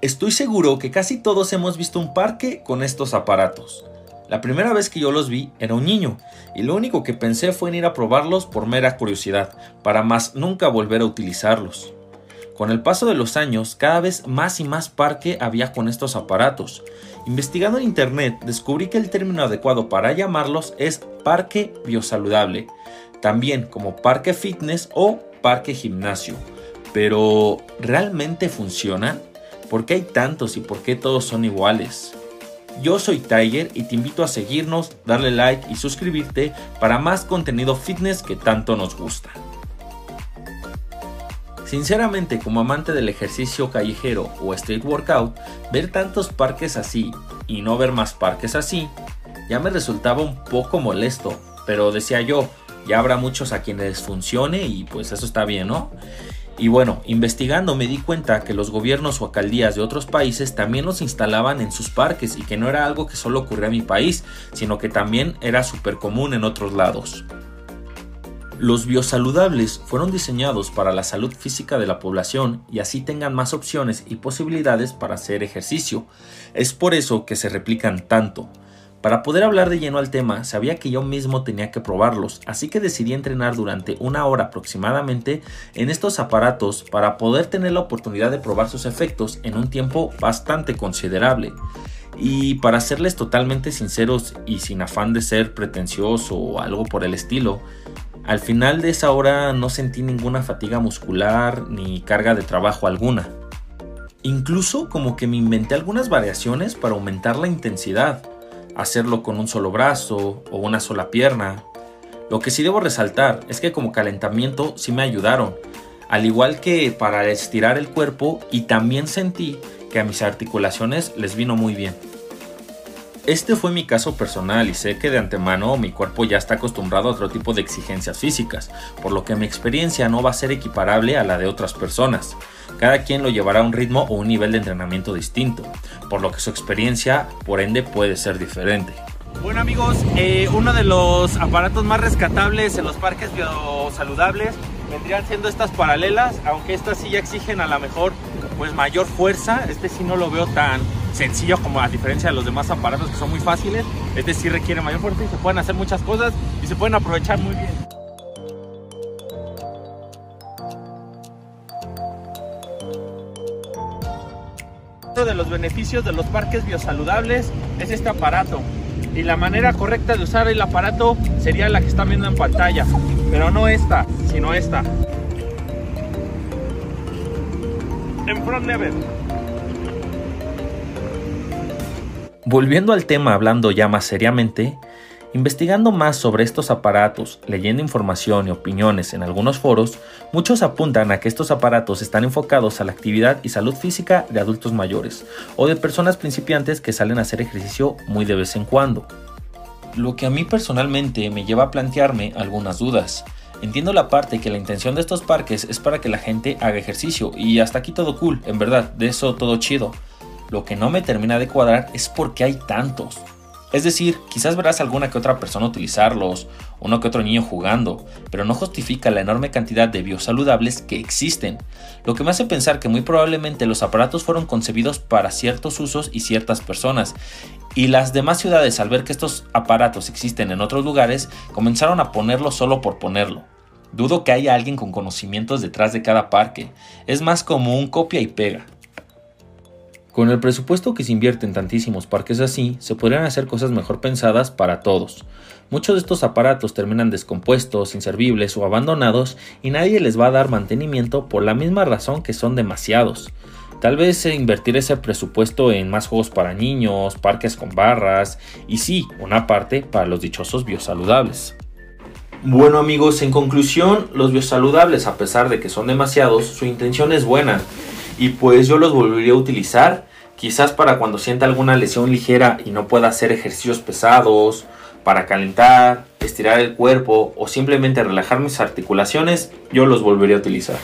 Estoy seguro que casi todos hemos visto un parque con estos aparatos. La primera vez que yo los vi era un niño, y lo único que pensé fue en ir a probarlos por mera curiosidad, para más nunca volver a utilizarlos. Con el paso de los años, cada vez más y más parque había con estos aparatos. Investigando en internet, descubrí que el término adecuado para llamarlos es parque biosaludable, también como parque fitness o parque gimnasio. Pero, ¿realmente funcionan? ¿Por qué hay tantos y por qué todos son iguales? Yo soy Tiger y te invito a seguirnos, darle like y suscribirte para más contenido fitness que tanto nos gusta. Sinceramente, como amante del ejercicio callejero o street workout, ver tantos parques así y no ver más parques así, ya me resultaba un poco molesto, pero decía yo, ya habrá muchos a quienes funcione y pues eso está bien, ¿no? Y bueno, investigando me di cuenta que los gobiernos o alcaldías de otros países también los instalaban en sus parques y que no era algo que solo ocurría en mi país, sino que también era súper común en otros lados. Los biosaludables fueron diseñados para la salud física de la población y así tengan más opciones y posibilidades para hacer ejercicio. Es por eso que se replican tanto. Para poder hablar de lleno al tema, sabía que yo mismo tenía que probarlos, así que decidí entrenar durante una hora aproximadamente en estos aparatos para poder tener la oportunidad de probar sus efectos en un tiempo bastante considerable. Y para serles totalmente sinceros y sin afán de ser pretencioso o algo por el estilo, al final de esa hora no sentí ninguna fatiga muscular ni carga de trabajo alguna. Incluso como que me inventé algunas variaciones para aumentar la intensidad hacerlo con un solo brazo o una sola pierna. Lo que sí debo resaltar es que como calentamiento sí me ayudaron, al igual que para estirar el cuerpo y también sentí que a mis articulaciones les vino muy bien. Este fue mi caso personal y sé que de antemano mi cuerpo ya está acostumbrado a otro tipo de exigencias físicas, por lo que mi experiencia no va a ser equiparable a la de otras personas. Cada quien lo llevará a un ritmo o un nivel de entrenamiento distinto, por lo que su experiencia, por ende, puede ser diferente. Bueno amigos, eh, uno de los aparatos más rescatables en los parques biosaludables vendrían siendo estas paralelas, aunque estas sí ya exigen a lo mejor pues mayor fuerza, este sí no lo veo tan sencillo como a diferencia de los demás aparatos que son muy fáciles, este sí requiere mayor fuerza y se pueden hacer muchas cosas y se pueden aprovechar muy bien. De los beneficios de los parques biosaludables es este aparato. Y la manera correcta de usar el aparato sería la que están viendo en pantalla. Pero no esta, sino esta. En front level. Volviendo al tema hablando ya más seriamente, Investigando más sobre estos aparatos, leyendo información y opiniones en algunos foros, muchos apuntan a que estos aparatos están enfocados a la actividad y salud física de adultos mayores o de personas principiantes que salen a hacer ejercicio muy de vez en cuando. Lo que a mí personalmente me lleva a plantearme algunas dudas. Entiendo la parte que la intención de estos parques es para que la gente haga ejercicio y hasta aquí todo cool, en verdad, de eso todo chido. Lo que no me termina de cuadrar es por qué hay tantos. Es decir, quizás verás alguna que otra persona utilizarlos, uno que otro niño jugando, pero no justifica la enorme cantidad de biosaludables que existen, lo que me hace pensar que muy probablemente los aparatos fueron concebidos para ciertos usos y ciertas personas, y las demás ciudades al ver que estos aparatos existen en otros lugares comenzaron a ponerlo solo por ponerlo. Dudo que haya alguien con conocimientos detrás de cada parque, es más como un copia y pega. Con el presupuesto que se invierte en tantísimos parques así, se podrían hacer cosas mejor pensadas para todos. Muchos de estos aparatos terminan descompuestos, inservibles o abandonados y nadie les va a dar mantenimiento por la misma razón que son demasiados. Tal vez invertir ese presupuesto en más juegos para niños, parques con barras y sí, una parte para los dichosos biosaludables. Bueno amigos, en conclusión, los biosaludables a pesar de que son demasiados, su intención es buena y pues yo los volvería a utilizar quizás para cuando sienta alguna lesión ligera y no pueda hacer ejercicios pesados, para calentar, estirar el cuerpo o simplemente relajar mis articulaciones, yo los volvería a utilizar.